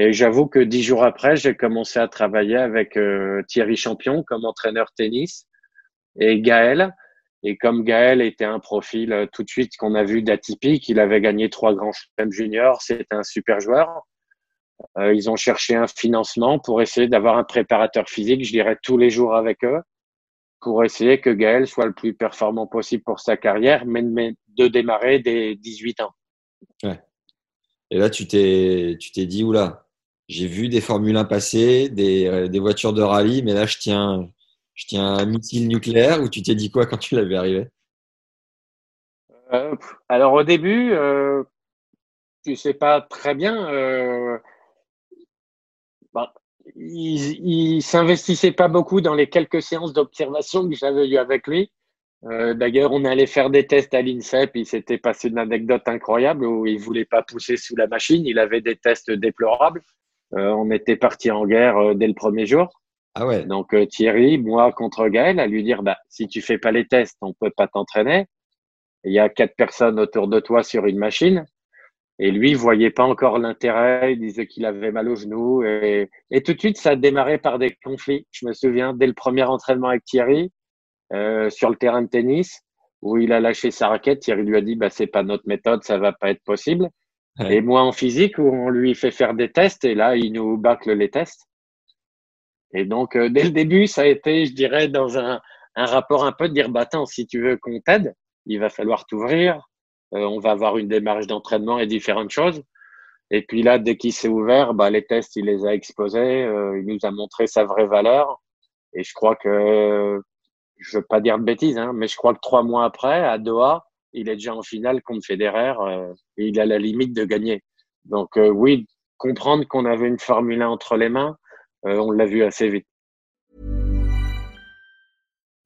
Et j'avoue que dix jours après, j'ai commencé à travailler avec euh, Thierry Champion comme entraîneur tennis et Gaël. Et comme Gaël était un profil euh, tout de suite qu'on a vu d'atypique, il avait gagné trois grands chelems juniors, c'était un super joueur. Euh, ils ont cherché un financement pour essayer d'avoir un préparateur physique, je dirais tous les jours avec eux, pour essayer que Gaël soit le plus performant possible pour sa carrière, mais, de démarrer dès 18 ans. Ouais. Et là, tu t'es, tu t'es dit, oula, j'ai vu des Formule 1 passer, des, euh, des voitures de rallye, mais là, je tiens, je tiens un missile nucléaire ou tu t'es dit quoi quand tu l'avais arrivé? Euh, Alors au début, euh, tu sais pas très bien. Euh, bah, il, il s'investissait pas beaucoup dans les quelques séances d'observation que j'avais eues avec lui. D'ailleurs, on allait faire des tests à l'INSEP. Il s'était passé une anecdote incroyable où il voulait pas pousser sous la machine. Il avait des tests déplorables. Euh, on était parti en guerre euh, dès le premier jour. Ah ouais. Donc euh, Thierry, moi contre Gaël, à lui dire bah si tu fais pas les tests, on peut pas t'entraîner. Il y a quatre personnes autour de toi sur une machine. Et lui, il voyait pas encore l'intérêt. Il disait qu'il avait mal au genou. Et, et, tout de suite, ça a démarré par des conflits. Je me souviens dès le premier entraînement avec Thierry euh, sur le terrain de tennis où il a lâché sa raquette. Thierry lui a dit bah c'est pas notre méthode, ça va pas être possible. Et moi en physique où on lui fait faire des tests et là il nous bâcle les tests. Et donc, euh, dès le début, ça a été, je dirais, dans un, un rapport un peu de dire, bah, si tu veux qu'on t'aide, il va falloir t'ouvrir. Euh, on va avoir une démarche d'entraînement et différentes choses. Et puis là, dès qu'il s'est ouvert, bah, les tests, il les a exposés. Euh, il nous a montré sa vraie valeur. Et je crois que, je veux pas dire de bêtises, hein, mais je crois que trois mois après, à Doha, il est déjà en finale contre Federer euh, et il a la limite de gagner. Donc euh, oui, comprendre qu'on avait une Formule 1 entre les mains, Euh, on l'a vu assez vite.